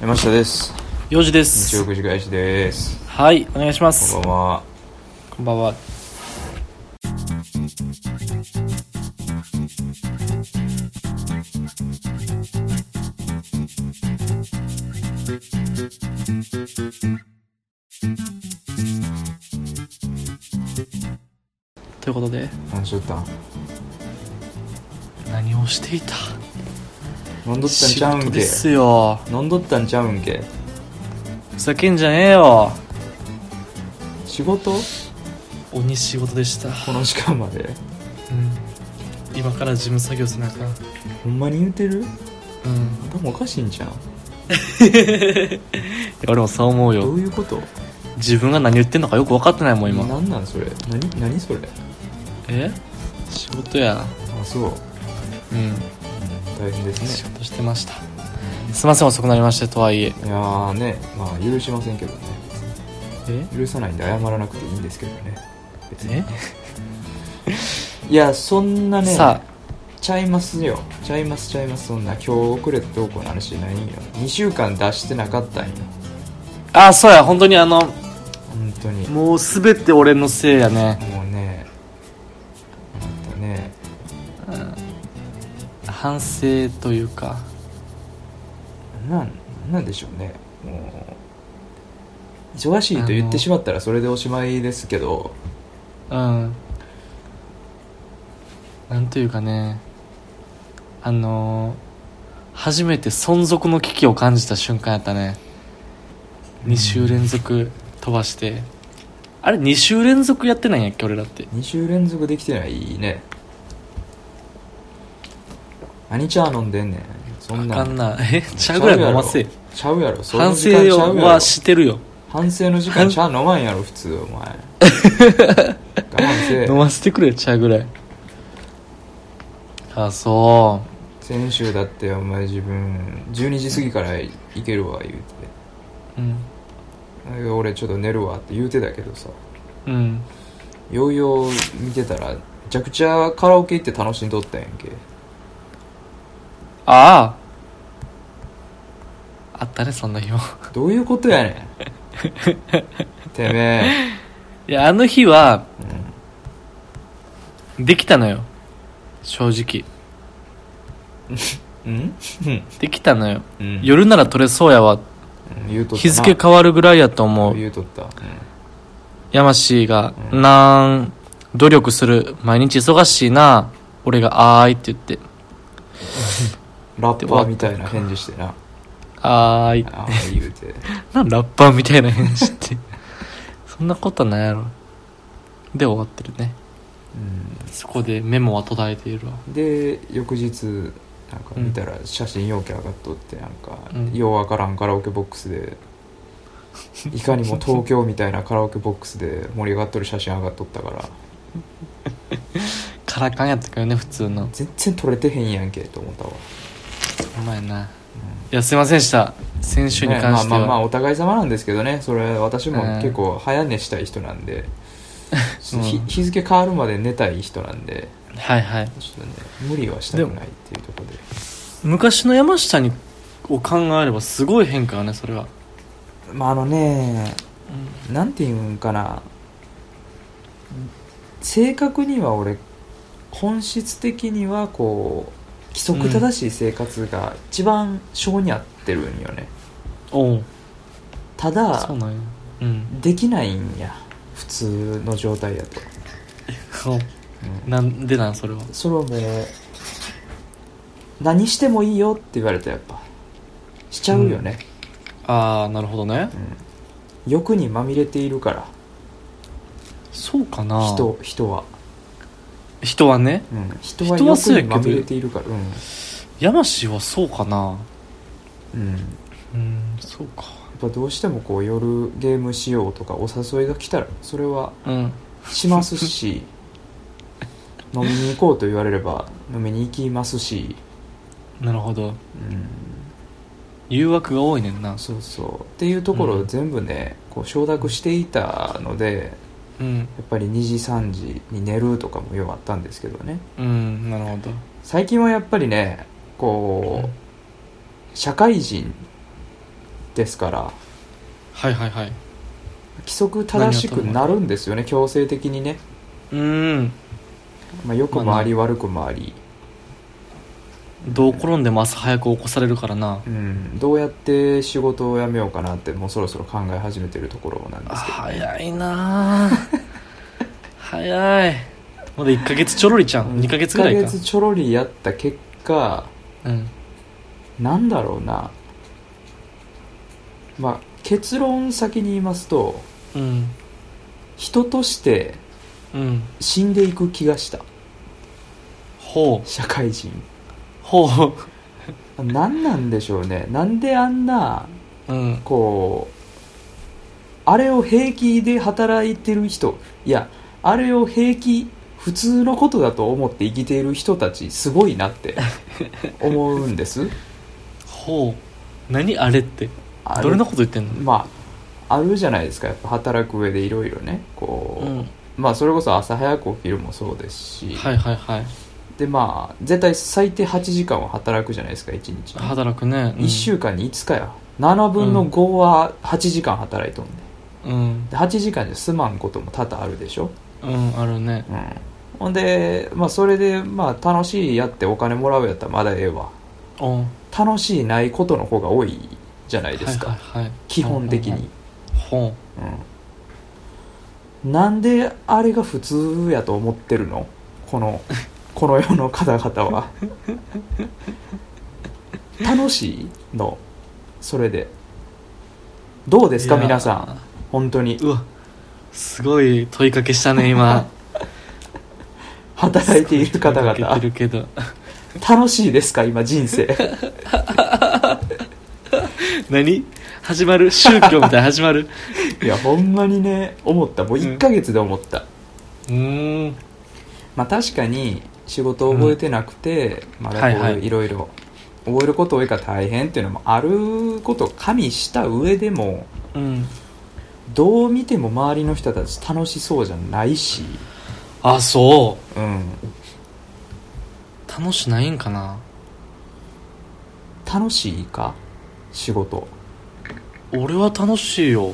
山下です。4時で日す曜9時返しです。はいお願いします。こんばんは。こんばんは。ということで。何しとったん？何をしていた？飲んどったん仕ちゃうんけ？事ですよ。飲んどったんちゃうんけ？ふざけんじゃねえよ。仕事？鬼仕事でした、この時間まで？うん、今から事務作業せなあかん。ほんまに言うてる？うん。頭おかしいんじゃん 俺もそう思うどよういうこと？自分が何言ってんのかよく分かってないもん今。何なんそれ？何何それ？え？仕事や。あそう、うん、うん大変です仕ね事してました。すいません遅くなりましてとはいえ。いやーねまあ許しませんけどね。え？許さないんで謝らなくていいんですけどね。別に。え？いやそんなねさちゃいますよ。ちゃいますちゃいます。そんな今日遅れてどうこうの話ないんよ。2週間出してなかったんよ。ああそうや本当にあの本当に。ももう全て俺のせいやね反省というか。なんなんでしょうね。もう忙しいと言ってしまったらそれでおしまいですけど。うん。なんというかね。あのー初めて存続の危機を感じた瞬間やったね。2週連続飛ばして。あれ2週連続やってないんやっけ俺らって。2週連続できてないね何茶飲んでんねん。そんなん。あかんなえ茶ぐらい飲ませちゃうやろ。そ反の時間ちゃうやろ。省はしてるよ。反省の時間 茶飲まんやろ普通お前。我慢せえ。飲ませてくれ茶ぐらい。あそ先週だってお前自分12時過ぎから行けるわ言うて。ううん。え俺ちょっと寝るわって言うてたけどさ。うん。ようよう見てたらめちゃくちゃカラオケ行って楽しんどったんやんけああ。あったねそんな日も。どういうことやねん。てめえ、いやあの日はうできたのよ。正直。ん、うん？うんできたのよ。うん。夜なら取れそうやわ。うん言うとったな。日付変わるぐらいやと思う。言うとった、うん。山氏が「うん。なん努力する。毎日忙しいな。俺が「あーい」って言って ラッパーみたいな返事してな「あーい」ああ言うて。なんラッパーみたいな返事って。そんなことないやろ。で終わってるね。うん。そこでメモは途絶えているわ。で翌日なんか見たら写真ようけ上がっとってなんか、うん。ようわからんカラオケボックスでいかにも東京みたいなカラオケボックスで盛り上がっとる写真上がっとったから。カラカンやったけどね普通の。全然撮れてへんやんけと思ったわ、お前な。いやすいませんでした。先週にね関しては、まあまあまあお互い様なんですけどね。それ私もうん。結構早寝したい人なんで、うん。ひ日付変わるまで寝たい人なんで。はいはい。ちょっとね無理はしたくないっていうところで。昔の山下にを考えればすごい変化がねそれは、まああのねなんていうんかな。正確には俺本質的にはこう規則正しい生活が一番性に合ってるんよね、おおただそうなんや。うん。できないんや。普通の状態やと、そう。うん。なんでなんそれは？それをもう何してもいいよって言われたらやっぱしちゃうよね、ああなるほどね。うん。欲にまみれているから。そうかな。人人は、人はねうん、人は人は欲そうやけどにまみれているから。うん。山氏はそうかな。うん。うんそうか。やっぱどうしてもこう夜ゲームしようとかお誘いが来たらそれはうん。しますし 飲みに行こうと言われれば飲みに行きますし、なるほど。うん、誘惑が多いねんな。そうそう。っていうところを全部ね、こう承諾していたのでうん。やっぱり2時3時に寝るとかもようあったんですけどね。うんなるほど。最近はやっぱりねこう、社会人ですからはいはいはい。規則正しくなるんですよね強制的にね、うーん。まあ、良くもありま悪くもあり、どう転んでも朝早く起こされるからな。うん、どうやって仕事を辞めようかなってもうそろそろ考え始めてるところなんですけど、早いなあ早い。まだ1ヶ月ちょろりちゃん、2ヶ月ぐらい1かヶ月ちょろりやった結果うん。なんだろうな。まあ結論先に言いますとうん。人としてうん。死んでいく気がした。ほう。社会人。ほ何なんでしょうね。なんであんなううん。こうあれを平気で働いてる人いやあれを平気普通のことだと思って生きている人たちすごいなって 思うんです。ほう。何あれって？あれどれのこと言ってんの？まああるじゃないですか。やっぱ働く上でいろいろね。こう、うん。まあそれこそ朝早く起きるもそうですし、はいはいはい。でまあ絶対最低8時間は働くじゃないですか1日。に、働くね、うん、1週間に5日や。7分の5は8時間働いとんね、うん。で8時間じゃ済まんことも多々あるでしょ、うんあるね。うん、ほんでまあそれでまあ楽しいやってお金もらうやったらまだええわ。お楽しいないことの方が多いじゃないですか、はいはいはい、基本的に、ほう。ん、なんであれが普通やと思ってるの？この この世の方々は。楽しいの？それで。どううですか皆さん？本当に。うわすごい問いかけしたね今。働いている方問いか々けてるけど。楽しいですか今人生。何？始まる？宗教みたいな始まる？いやほんまにね思った。もう1ヶ月で思った、うーん。まあ確かに仕事を覚えてなくて、まだこういろいろ覚えること多いから大変っていうのもあることを加味した上でもうんどう見ても周りの人たち楽しそうじゃないし。あそう。ん。う楽しないんかな。楽しいか？仕事。俺は楽しいよ。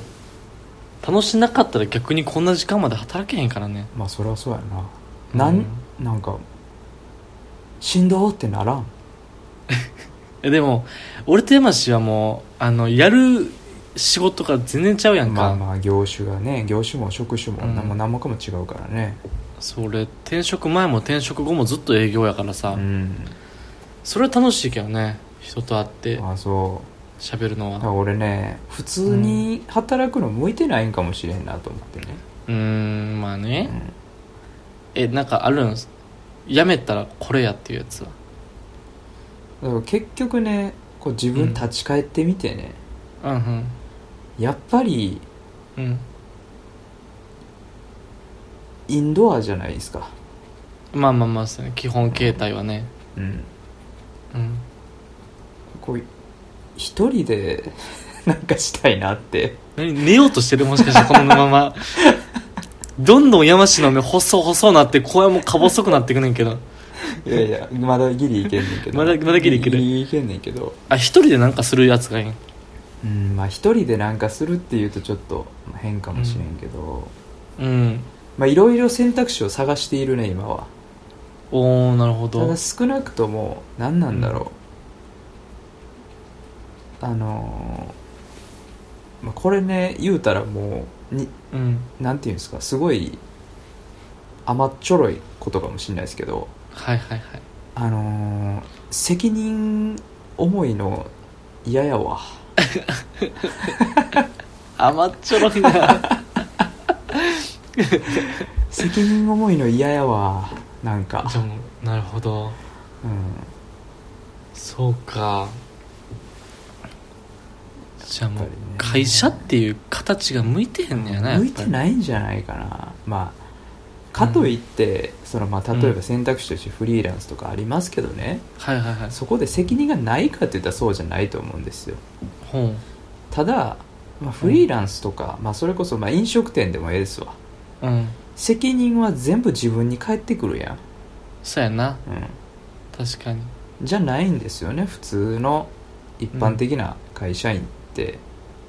楽しなかったら逆にこんな時間まで働けへんからね。まあそれはそうやな。なん、なんかしんどーってならん？えでも俺と山氏はもうあのやる仕事が全然ちゃうやんか、まあまあ業種がね業種も職種もうん。何も何もかも違うからね。それ転職前も転職後もずっと営業やからさ、うん。それは楽しいけどね人と会って。あそう。喋るのだからは俺ね普通に働くの向いてないんかもしれんなと思ってね、うーんまあうね、ん。えなんかあるん？やめたらこれやっていうやつは？だから結局ねこう自分立ち返ってみてね、うんやっぱりうん。うんインドアじゃないですか。まあまあまあそうね。基本形態はね。うん。うん。こう一人で なんかしたいなって。何？寝ようとしてる？もしかしてこのまま。どんどん山氏の目細細なって声もか細くなってくねんけど。いやいやまだギリいけんねんけど。まだまだギリいける。ギリいけんねんけど。あ一人でなんかするやつがいい。んうんまあ一人でなんかするっていうとちょっと変かもしれんけど、うん。まあいろいろ選択肢を探しているね今は。おおなるほたどだ少なくとも何なんだろう、あのーまあ、これね言うたらもうにうん。なんていうんですかすごい甘っちょろいことかもしれないですけど。はいはいはい。あのー責任重いの嫌やわ甘っちょろいな。責任重いの嫌やわなんか。じゃあもうなるほど。うん。そうか。じゃあもう会社っていう形が向いてへんねやな向いてないんじゃないかな。まあかといって、そのまあ例えば選択肢としてフリーランスとかありますけどね、はいはいはい。そこで責任がないかって言ったらそうじゃないと思うんですよ。ほただ、まあ、フリーランスとか、まあ、それこそまあ飲食店でもええですわ。ううん。責任は全部自分に返ってくるやん、そうやな。うん、確かに。じゃないんですよね普通の一般的な会社員って、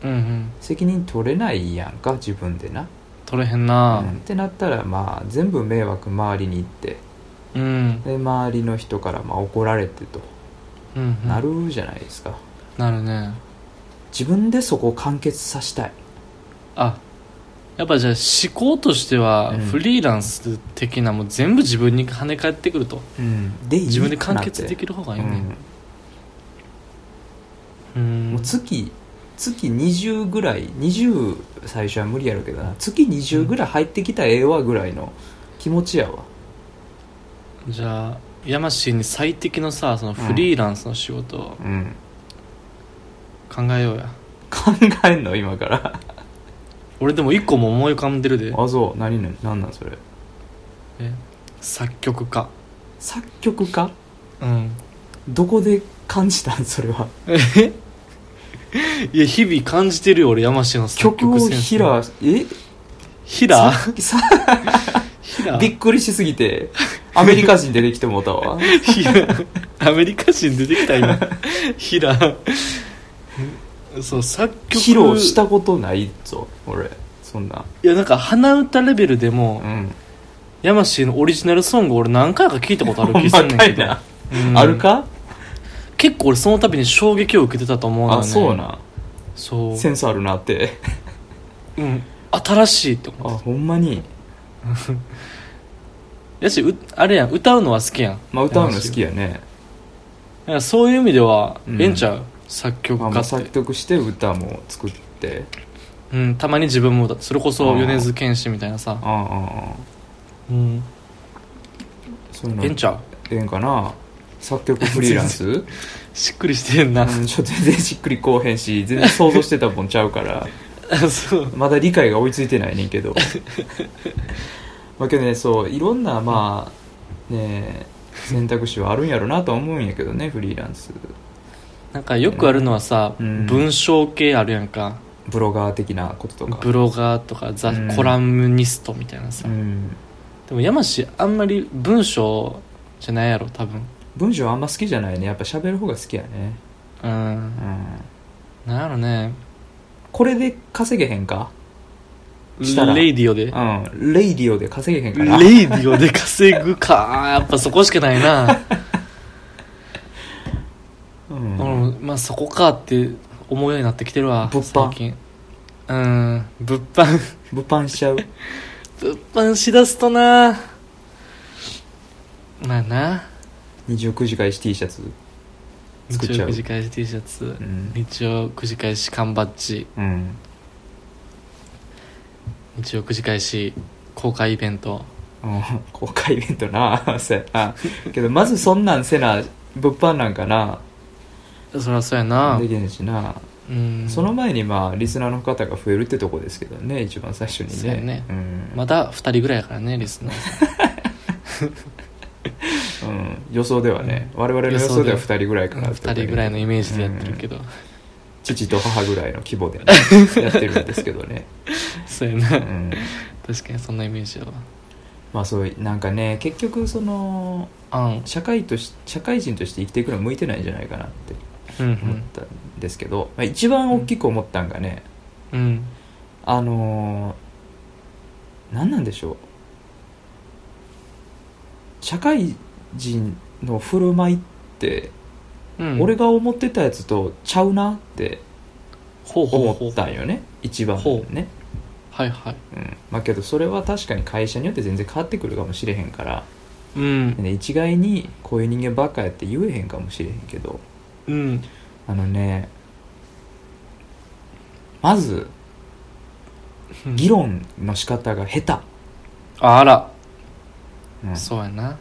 うん。うん責任取れないやんか自分でな、取れへんな。うん。ってなったらまあ全部迷惑周りに行って。うん。で周りの人からまあ怒られてと。うんうん。なるじゃないですか、なるね自分でそこを完結させたい。あやっぱじゃあ思考としてはうん。フリーランス的なもう全部自分に跳ね返ってくると。うん。でいい自分で完結できる方がいいうん。ねうん。もう月月20ぐらい20最初は無理やろうけどな。月20ぐらい入ってきたらええわぐらいの気持ちやわ。じゃあ山氏に最適のさそのフリーランスの仕事をうん考えようや、考えんの？今から？俺でも一個も思い浮かんでるで。あそう。何ね何なんそれ？え作曲家。作曲家？うん。どこで感じたん？それは。え？いや日々感じてるよ俺山氏の作曲を曲センス。ひらえ？ヒラさびっくりしすぎてアメリカ人出てきてもうたわ。アメリカ人出てきた今。ヒラそう作曲披露したことないぞ俺。そんな。いやなんか鼻歌レベルでも、うん。山氏のオリジナルソング俺何回か聞いたことある気すまんねんけど、うん。あるか？結構俺その度に衝撃を受けてたと思うのよあねそうなそう。センスあるなって。うん。新しいって思あって。ほんまに？やしうあれやん歌うのは好きやん。まあ歌うの好きやね。そういう意味ではうん。ええんちゃう、作曲まあ、まあ家って、作曲して歌も作って。うん、たまに自分もそれこそ米津玄師みたいなさ。ああああああうん。そういうのええんちゃうええんかな？作曲フリーランス？しっくりしてんな、うん、ちょっと全然しっくりこうへんし全然想像してたもんちゃうから。そう。まだ理解が追いついてないねんけど。まあけどねそういろんなまあね選択肢はあるんやろなとは思うんやけどねフリーランスなんかよくあるのはさ、うん。文章系あるやんか。ブロガー的なこととか。ブロガーとかザ・うんコラムニストみたいなさ、うん。でも山氏あんまり文章じゃないやろ多分。文章あんま好きじゃないね。やっぱ喋る方が好きやね。うん。うん。なんやろね。これで稼げへんか？したら。レイディオで？うん。レイディオで稼げへんかな？レイディオで稼ぐか。やっぱそこしかないな、うん。うん、まあそこかって思うようになってきてるわ物販。最近。うん。物販。物販しちゃう？物販しだすとな。まあな。日曜くじ返し T シャツ。作っちゃう。日曜くじ返し T シャツ、ん。日曜くじ返し缶バッジ。うん。日曜くじ返し公開イベント。うん。公開イベントな そうやな。けどまずそんなんせな物販なんかなそりゃそうやな。できへんしな、うん。その前にまあリスナーの方が増えるってとこですけどね一番最初にね。そうやね。うん。まだ2人ぐらいやからねリスナー。うん、予想ではね、我々の予想では2人ぐらいかなって2人ぐらいのイメージでやってるけど、父と母ぐらいの規模でね、やってるんですけどね、そうやな、うん、確かにそんなイメージやまあそうなんかね結局そのわうん。社会とし社会人として生きていくのは向いてないんじゃないかなって。うん思ったんですけど、まあ、一番大きく思ったんがね、うんうんあのー何なんでしょう。社会人の振る舞いって、うん。俺が思ってたやつとちゃうなって思ったんよね。一番ほね、はいはい。うん、まあけどそれは確かに会社によって全然変わってくるかもしれへんから、うん。ね、一概にこういう人間ばっかやって言えへんかもしれへんけどうん。あのねまず議論の仕方が下あら、手、うん。そうやな。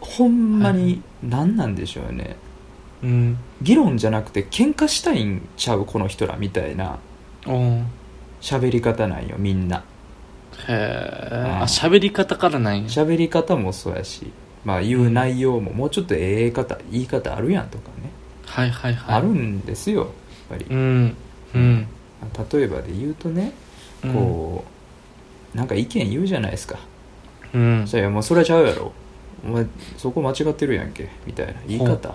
ほんまに何なんでしょうね。うん。議論じゃなくて喧嘩したいんちゃうこの人らみたいな喋り方なんよみんな。えうん。あ喋り方からないんや。喋り方もそうやしまあ言う内容ももうちょっとええ方言い方あるやんとかね、はいはいはい。あるんですよやっぱり、うんうん。例えばで言うとねこう、なんか意見言うじゃないですか。うん。そしたらもうそれはちゃうやろ。お前そこ間違ってるやんけみたいな。言い方。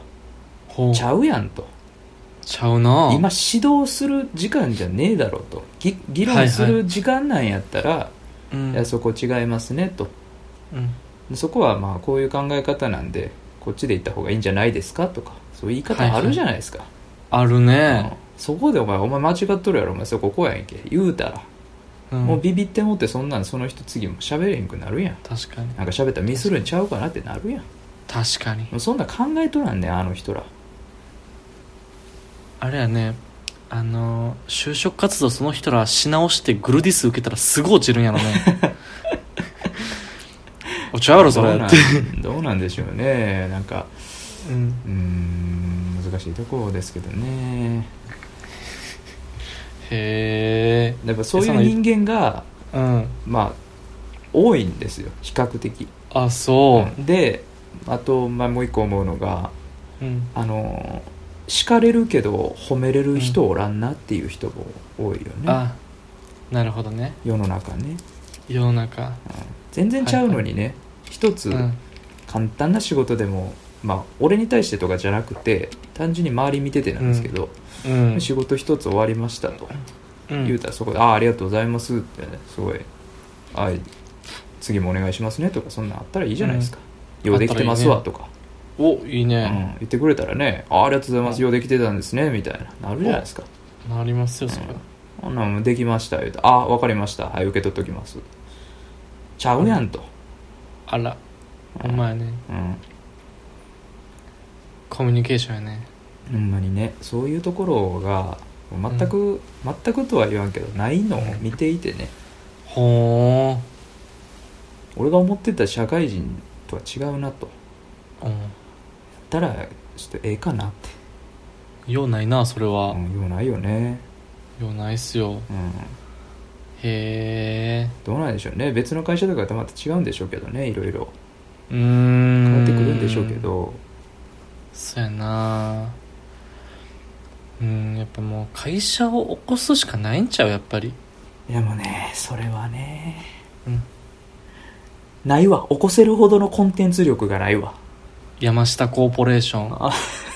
ちゃうやんと。ちゃうな。今指導する時間じゃねえだろうと。ぎ議論する時間なんやったら、うん。いやそこ違いますねと。うん。でそこはまあこういう考え方なんでこっちで行った方がいいんじゃないですかとかそういう言い方あるじゃないですか、あるうん。ね、そこでお前お前間違っとるやろお前。そここうやんけ。言うたら、うん。もうビビってもってそんなんその人次も喋れへんくなるやん。確かに。なんか喋ったらミスるんちゃうかなってなるやん。確かに。そんな考えとらんねんあの人ら。あれやね。あの就職活動その人らし直してグルディス受けたらすぐ落ちるんやろね 落ちゃうやろそれどうなってんどうなんでしょうね。なんかうんうーん難しいところですけどね。へやっぱそういう人間がえうんまあ多いんですよ比較的。あそう。であと、まあ、もう一個思うのがうん。あの叱れるけど褒めれる人おらんなっていう人も多いよね、あなるほどね。世の中ね、世の中。うん全然ちゃうのにね、一つうん。簡単な仕事でもまあ俺に対してとかじゃなくて単純に周り見ててなんですけど、うん。仕事一つ終わりましたと。うん。言うたらそこで「ああありがとうございます」ってねすごい「あ次もお願いしますね」とかそんなんあったらいいじゃないですか「ようできてますわ」とか、おいいうん。ね、言ってくれたらね「あありがとうございますうん。ようできてたんですね」みたいな。なるじゃないですか。なりますよそれ。うん「ほんなんもうできました」言うて「ああ分かりました。はい受け取っときます」ちゃうやんと、あら。お前ねうんコミュニケーションやね。ほんまにね。そういうところが全く、全くとは言わんけどないのを見ていてね。ほ俺が思ってた社会人とは違うなと。ーうん。たらちょっとええかなって。ようないなそれは、うんようないよね。ようないっすよ。うんへえどうなんでしょうね。別の会社とかとまた違うんでしょうけどね。いろいろ。うーん。変わってくるんでしょうけど。そうやな。うんやっぱもう会社を起こすしかないんちゃうやっぱり。いやもうねそれはね。うん。ないわ。起こせるほどのコンテンツ力がないわ。山下コーポレーション。あ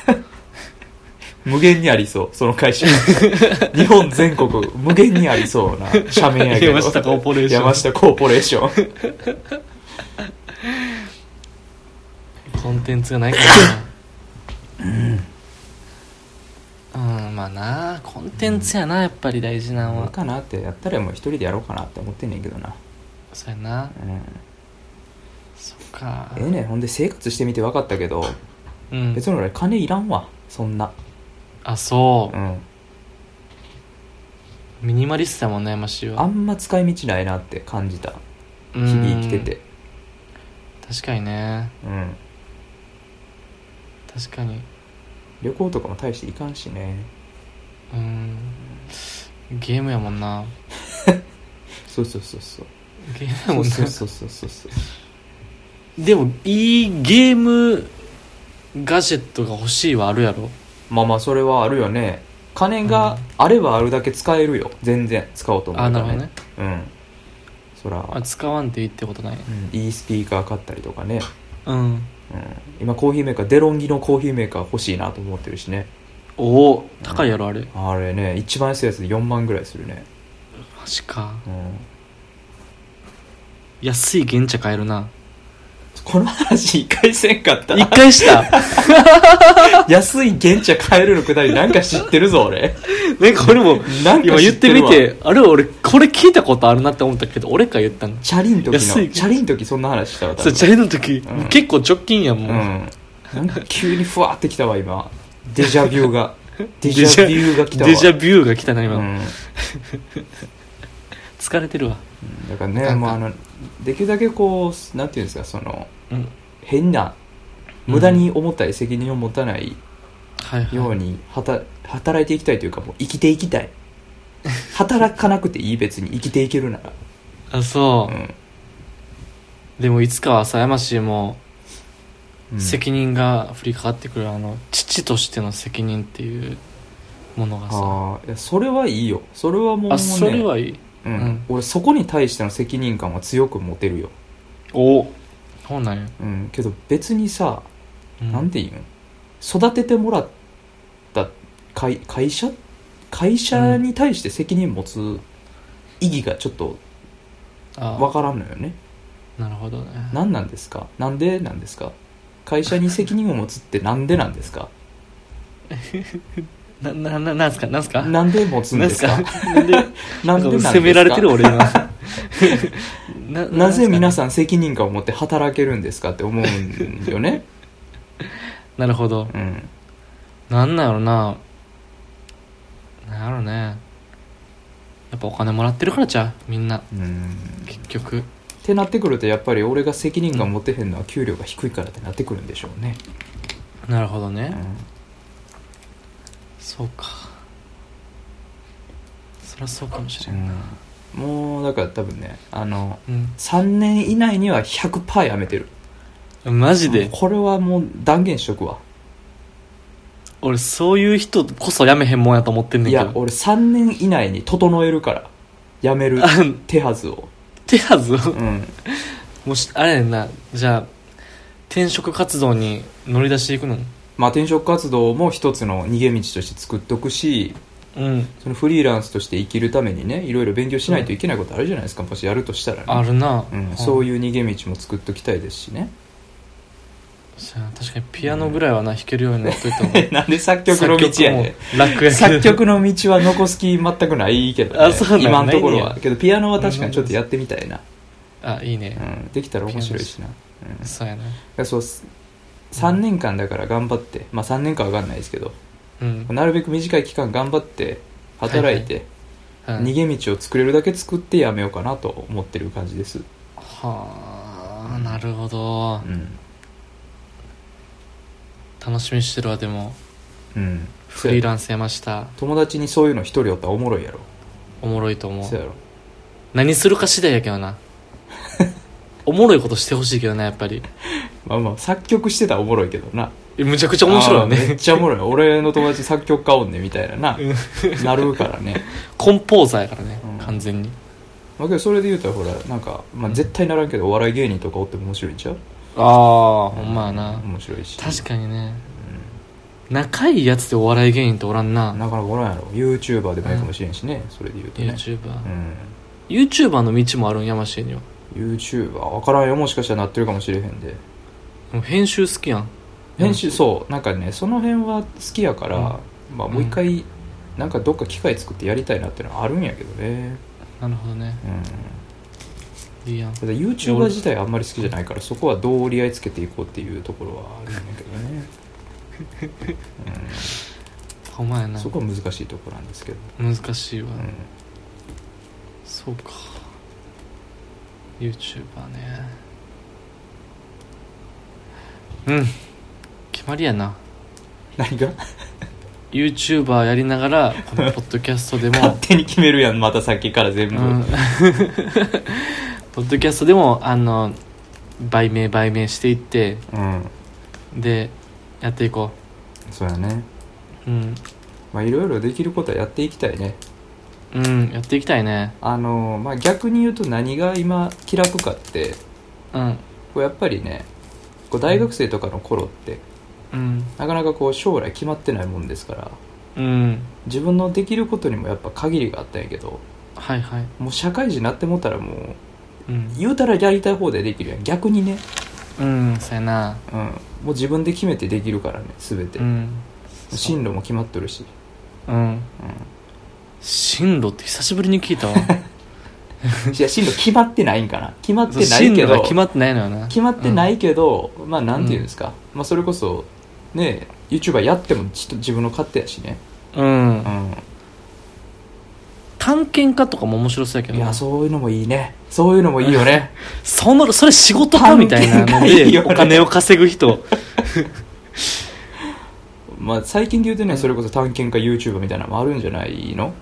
無限にありそう。その会社。日本全国無限にありそうな社名やけど。山下コーポレーション。山下コーポレーション。コンテンツがないからな。うん。まあな。コンテンツやなやっぱり大事なのは。いいかなってやったらもう一人でやろうかなって思ってんねんけどな。そうやな。うん。そっか。ええねん。ほんで生活してみて分かったけど。うん。別に俺金いらんわ。そんなあそう。うん。ミニマリストやもんね山氏はあんま使い道ないなって感じた。日日々生きてて確かにね。うん。確かに。旅行とかも大していかんしね。うん。ゲームやもんな。そうそうそうそう。ゲームやもんな。そうそうそうそうそう。でもいいゲームガジェットが欲しいはあるやろ？まあまあそれはあるよね。金があればあるだけ使えるよ。全然使おうと思うからあなるほどね。うん。そら、あ使わんでいいってことない。うん、いいスピーカー買ったりとかね、うん。うん、今コーヒーメーカーデロンギのコーヒーメーカー欲しいなと思ってるしね。おお高いやろあれ。あれね一番安いやつで4万ぐらいするね。マジか。うん。安い原茶買えるなこの話一回せんかった？一回した？安い原茶買えるのくだりなんか知ってるぞ俺。ねこれもなんか今言ってみてあれ俺これ聞いたことあるなって思ったけど俺か言ったの。チャリン時のチャリン時そんな話したわそうチャリの時、うん。結構直近やんもう、うん。なんか急にふわってきたわ今。デジャビューが。デジャビューが来たわ。デジャビューが来たな今、うん。疲れてるわ。だからねなんかもうあのできるだけこうなんていうんですかそのうん。変な無駄に重たい責任を持たないようにはた働いていきたいというかもう生きていきたい。働かなくていい別に生きていけるなら。あそう。う、ん。でもいつかはさ山氏もうん。責任が降りかかってくる、あの父としての責任っていうものがさ。ああいやそれはいいよ。それはもうね。あそれはいいうん。うん。俺そこに対しての責任感は強く持てるよ、お。そうなんや、うん、けど別にさ、うん。なんていうん育ててもらった会会社？会社に対して責任持つ意義がちょっとあ。わからんのよね。なるほどね。何なんですか？なんでなんですか？会社に責任を持つってなんでなんですか？ななななんすか？なんすか？なんで持つんですか？なんで？なんで責められてる俺今。ななぜ皆んさん責任感を持って働けるんですかって思うんよね。なるほど。うん。なんなんやろな。なんやろね。やっぱお金もらってるからちゃう？みんな。うん。結局。ってなってくるとやっぱり俺が責任感持ってへんのは給料が低いからってなってくるんでしょうね、なるほどね、うんそうか。そりゃそうかもしれんうん。もうだから多分ねあのうん、3年以内には100%やめてる。マジで？これはもう断言しとくわ。俺そういう人こそやめへんもんやと思ってんねんけど。いや俺3年以内に整えるから。やめるあ手はずを。手はずを？うん。もしあれやんな。じゃあ転職活動に乗り出していくの？まあ転職活動も一つの逃げ道として作っとくしうん。そのフリーランスとして生きるためにねいろいろ勉強しないといけないことあるじゃないですか、もしやるとしたらね。あるな、うん、そういういう逃げ道も作っときたいですしね。確かにピアノぐらいはな弾けるようになっといた方が なんで作曲の道やね楽や作曲の道は残す気全くないけど、ね、あそう今のところは。けどピアノは確かにちょっとやってみたいな、あいいね。う、ん、できたら面白いしな、うん、だそうやな。そう3年間だから頑張ってまあ3年か分かんないですけどうん、なるべく短い期間頑張って働いて、はい逃げ道を作れるだけ作ってやめようかなと思ってる感じです。はあなるほど。うん。楽しみにしてるわでも。うん。フリーランスやました。友達にそういうの一人おったらおもろいやろ。おもろいと思う。そうやろ。何するか次第やけどな。おもろいことしてほしいけどなやっぱりまあまあ作曲してたらおもろいけどな。えむちゃくちゃ面白いよあーめっねちゃおもろい。俺の友達作曲家おんねんみたいな。ななるからね。コンポーザーやからね、うん。完全に。まあけどそれで言うたらほらなんか、まあ、絶対ならんけどお笑い芸人とかおっても面白いんちゃう？ああほんまやな。面白いし。確かにね、仲いいやつでお笑い芸人っておらんな、なかなかおらんやろ。YouTuber でもいいかもしれんしね、それで言うとね。YouTuber、うん、YouTuber の道もあるん山下には。YouTuber 分からんよ。もしかしたらなってるかもしれへんで編集好きやん。編集そうなんかねその辺は好きやから、うん。まあもう一回、なんかどっか機械作ってやりたいなっていうのはあるんやけどね。なるほどね。うん。いいやん。ただ YouTuber 自体あんまり好きじゃないからそこはどう折り合いつけていこうっていうところはあるんやけどね、うん、ほんまやな。そこは難しいところなんですけど、難しいわ、うん、そうか。YouTuber ねうん。決まりやな。何が？YouTuber やりながらこのポッドキャストで 勝も手に決めるやんまたさっきから全部、うん。ポッドキャストでもあの売名売名していってうん。でやっていこそうやね。ううん。まあいろいろできることはやっていきたいね。うんやっていきたいね。あのまあ逆に言うと何が今気楽かってうん。こうやっぱりねこう大学生とかの頃ってうん。なかなかこう将来決まってないもんですからうん。自分のできることにもやっぱ限りがあったんやけどはいはい。もう社会人になってもったらもううん。言うたらやりたい放題できるやん。逆にね、うんそうやな。うん、もう自分で決めてできるからね全て、うん。進路も決まっとるし、うん。進路って久しぶりに聞いたわ。うん、いや進路決まってないんかな。決まってない進けど決まってないのよな。決まってないけど、まあなんていうんですか、まあそれこそね YouTuber やってもちょっと自分の勝手やしね、うん、う探検家とかも面白そうやけん、いどな。やそういうのもいいね。そういうのもいいよね。そのそれ仕事かみたいなのでよね。お金を稼ぐ人。まあ最近で言うとねそれこそ探検家 YouTuber みたいなのもあるんじゃないの？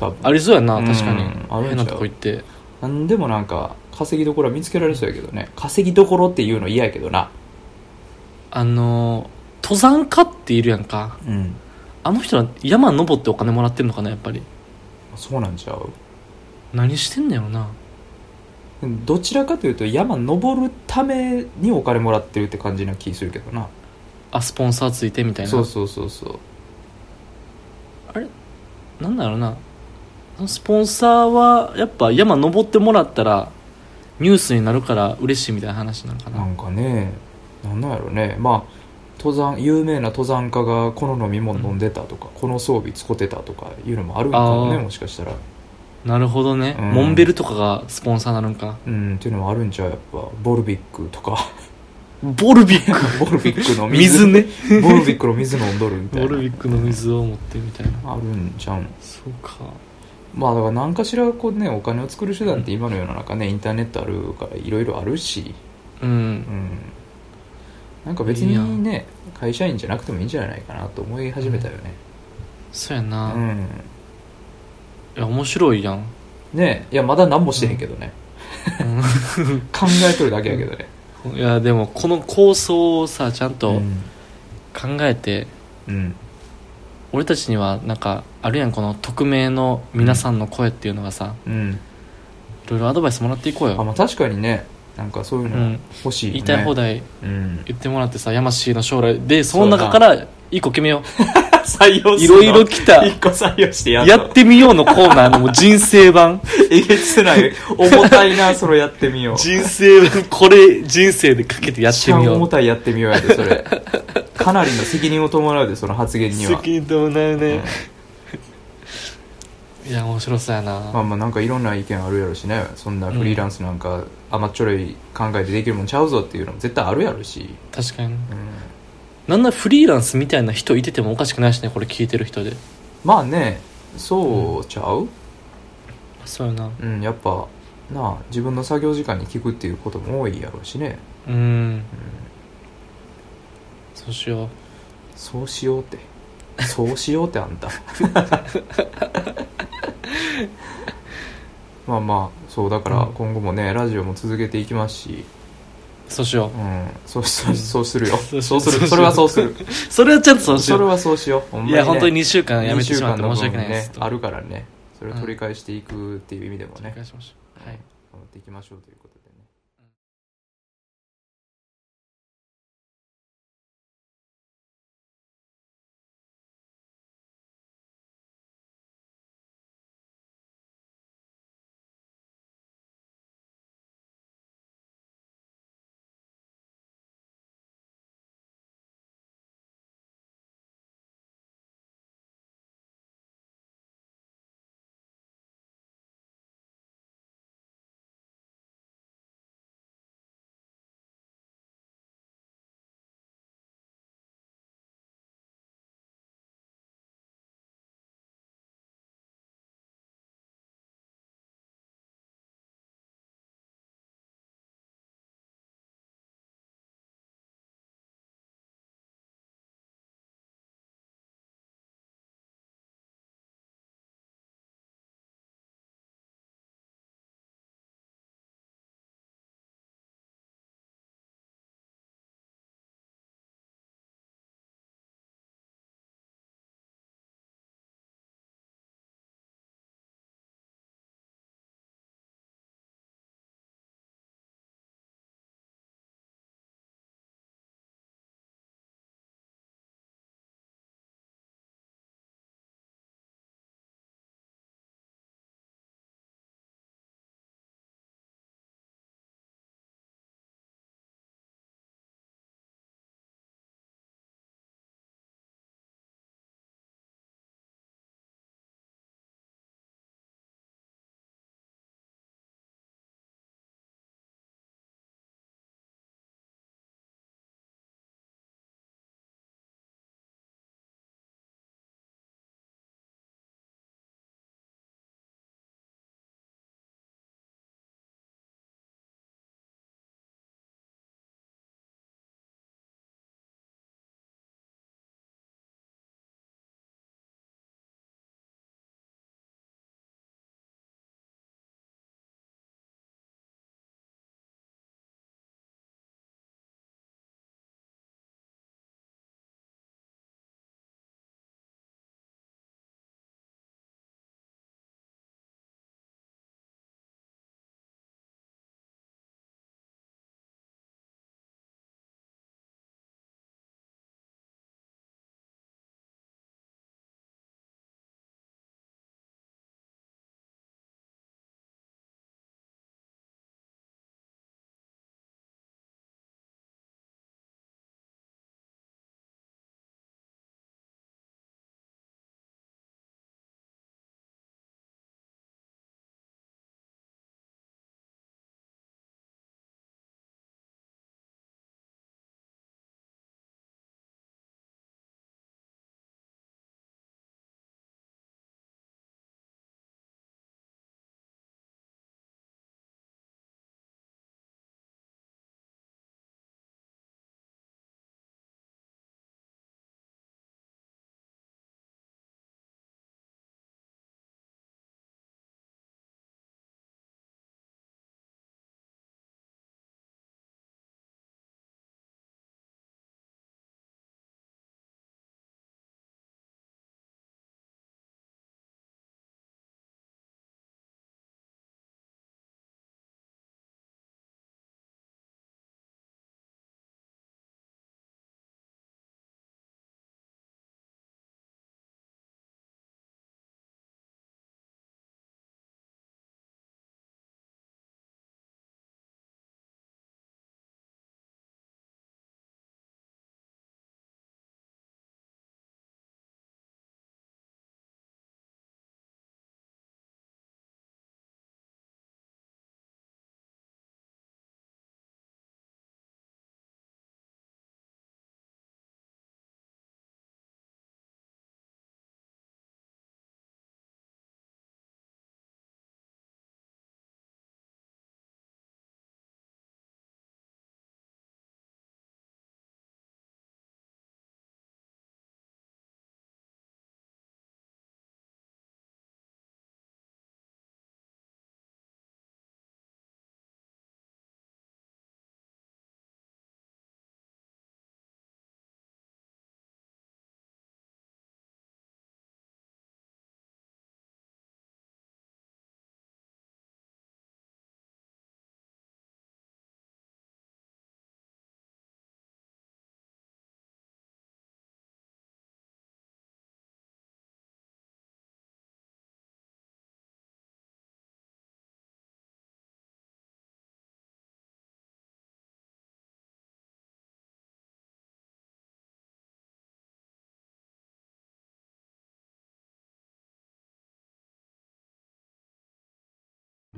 多分。ありそうやなうん。確かに。あるなとこ行って。なんでもなんか稼ぎどころは見つけられそうやけどね。稼ぎどころっていうの嫌やけどな。あのー登山家っているやんか。うん。あの人ら山登ってお金もらってんのかなやっぱり。そうなんちゃう？何してんのやろな。どちらかというと山登るためにお金もらってるって感じな気するけどな。あスポンサーついてみたいな。そうそうそうそう。あれ？なんだろうなスポンサーはやっぱ山登ってもらったらニュースになるから嬉しいみたいな話なのかな。なんかねなんなんやろね。まあ登山有名な登山家がこの飲み物飲んでたとか、この装備使ってたとかいうのもあるんかもねもしかしたら。なるほどね、うん。モンベルとかがスポンサーなのか。うんっていうのもあるんちゃうやっぱ。ボルビックとか。ボルビック？ボルビックの水ね。ボルビックの水飲んどるみたいな。ボルビックの水を持ってみたいな。あるんちゃうん。そうかまあだから何かしらこうねお金を作る手段って今の世の中ねインターネットあるからいろいろあるし。うん。うん。なんか別にね会社員じゃなくてもいいんじゃないかなと思い始めたよね。そうやうな、いん。や面白いやん、ねいやまだ何もしてへんけどね、考えとるだけやけどね。いやでもこの構想をさちゃんとうん。考えて、うん俺たちにはなんかあるやんこの匿名の皆さんの声っていうのがさうん。いろいろアドバイスもらっていこうよ、あまあ確かにね。なんかそういうのうん、欲しいよね、言いたい放題うん。言ってもらってさ山氏の将来。でその中から一個決めよ 採用ういろいろ来た。一個採用してややっってみようのコーナーのもう人生版。えげつない。重たいなそれやってみよう。人生版これ人生でかけてやってみよう。重たいやってみようやでそれ。かなりの責任を伴うでその発言には。責任伴ううん。ね、いや面白そうやな、まあまあなんかいろんな意見あるやろしね。そんなフリーランスなんか甘っちょろい考えでできるもんちゃうぞっていうのも絶対あるやろし、確かに。うん、なんならフリーランスみたいな人いててもおかしくないしねこれ聞いてる人で。まあねそうちゃう？そうやな。うん、やっぱなあ自分の作業時間に聞くっていうことも多いやろうしね、うん。うん、そうしよう。そうしようって。そうしようってあんた。まあまあそうだからうん。今後もねラジオも続けていきますし、そうしよう。ん、そうそうそうするよ。そうそうする。それはそうする。う それはちゃんとそうしよう。それはそうしよう。ほんまに、ね、いや本当に2週間やめてしまって二申し訳ないです。ねあるからね。それを取り返していくっていう意味でもね。お願いしましょう。はい。頑張っていきましょうという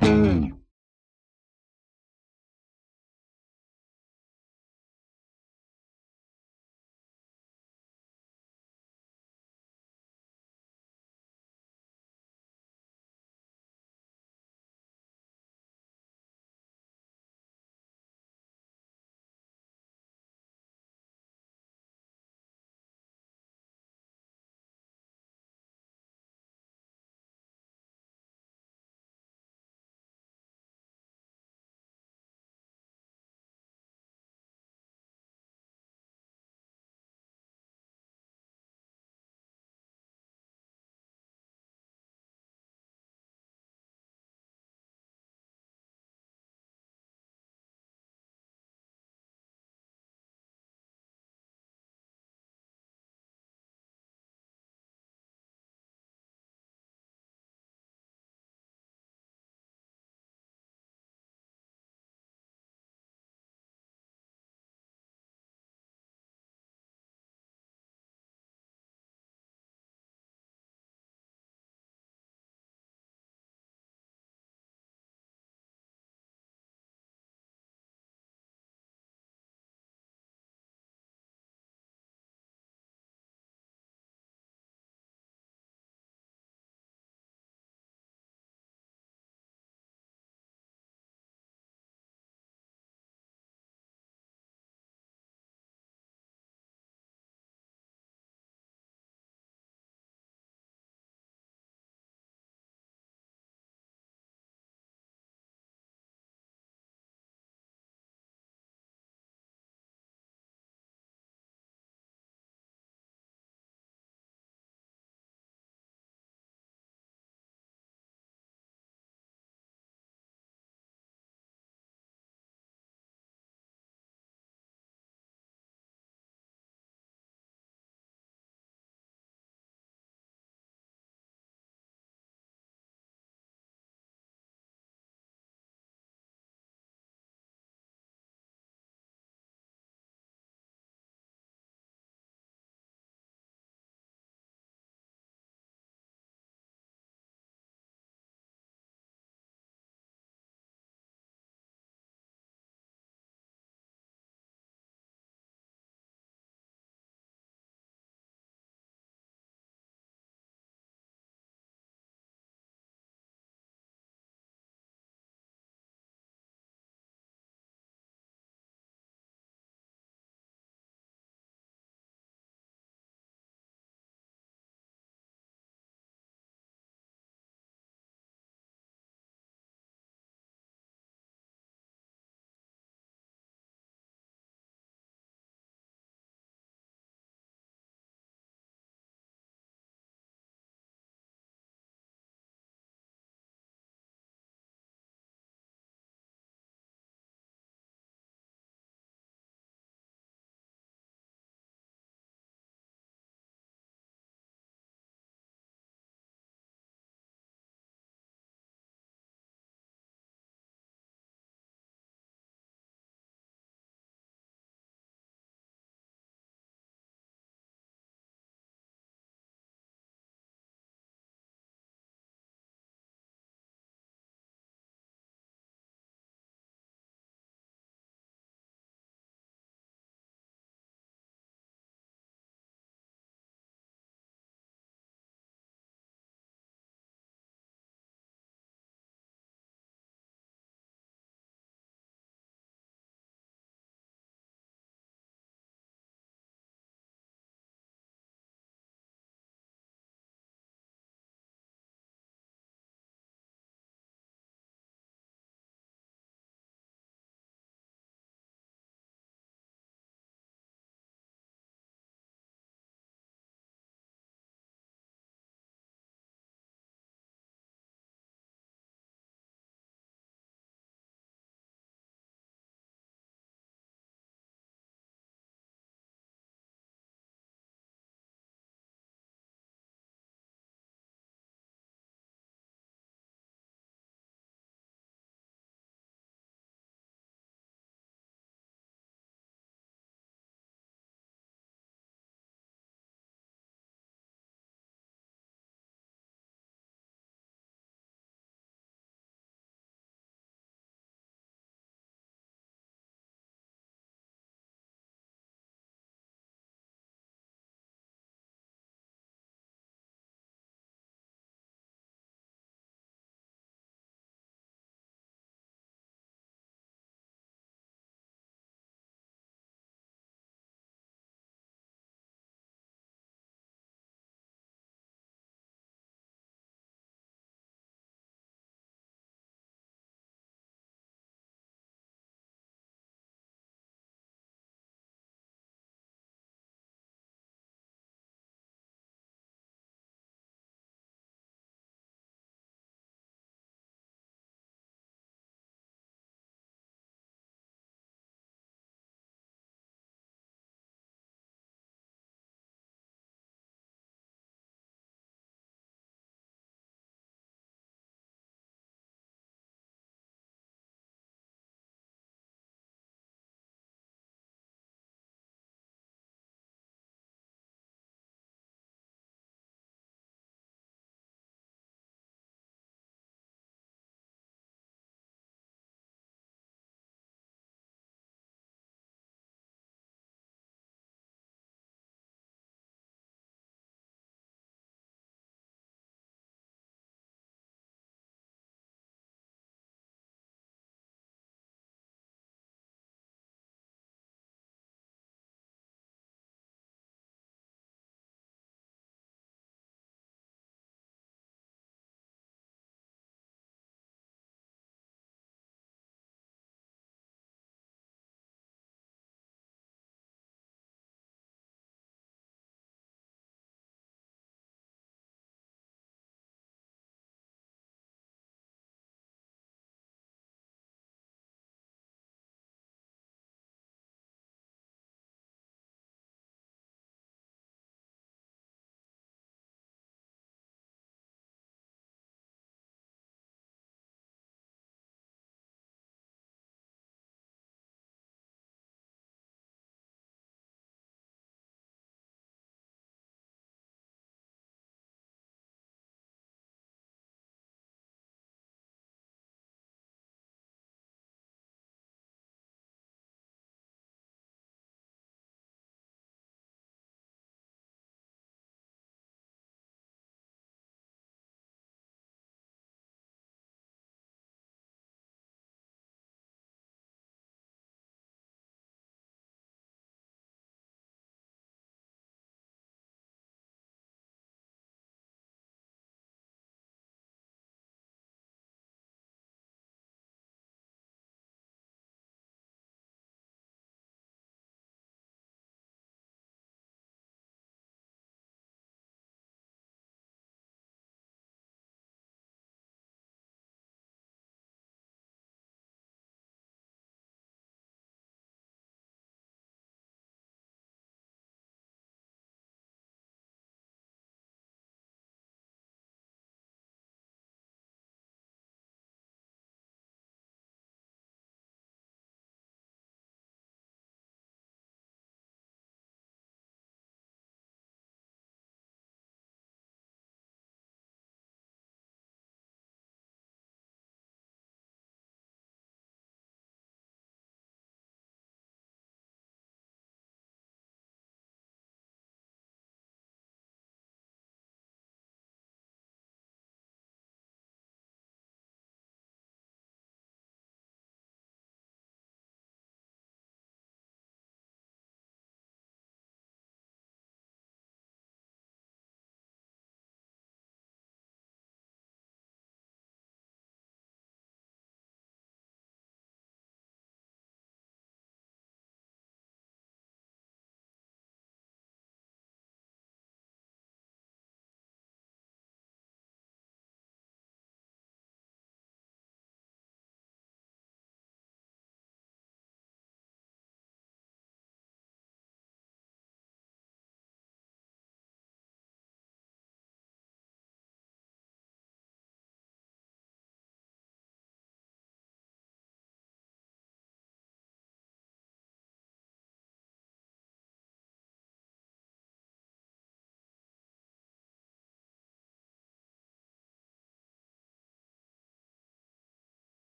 ことでうん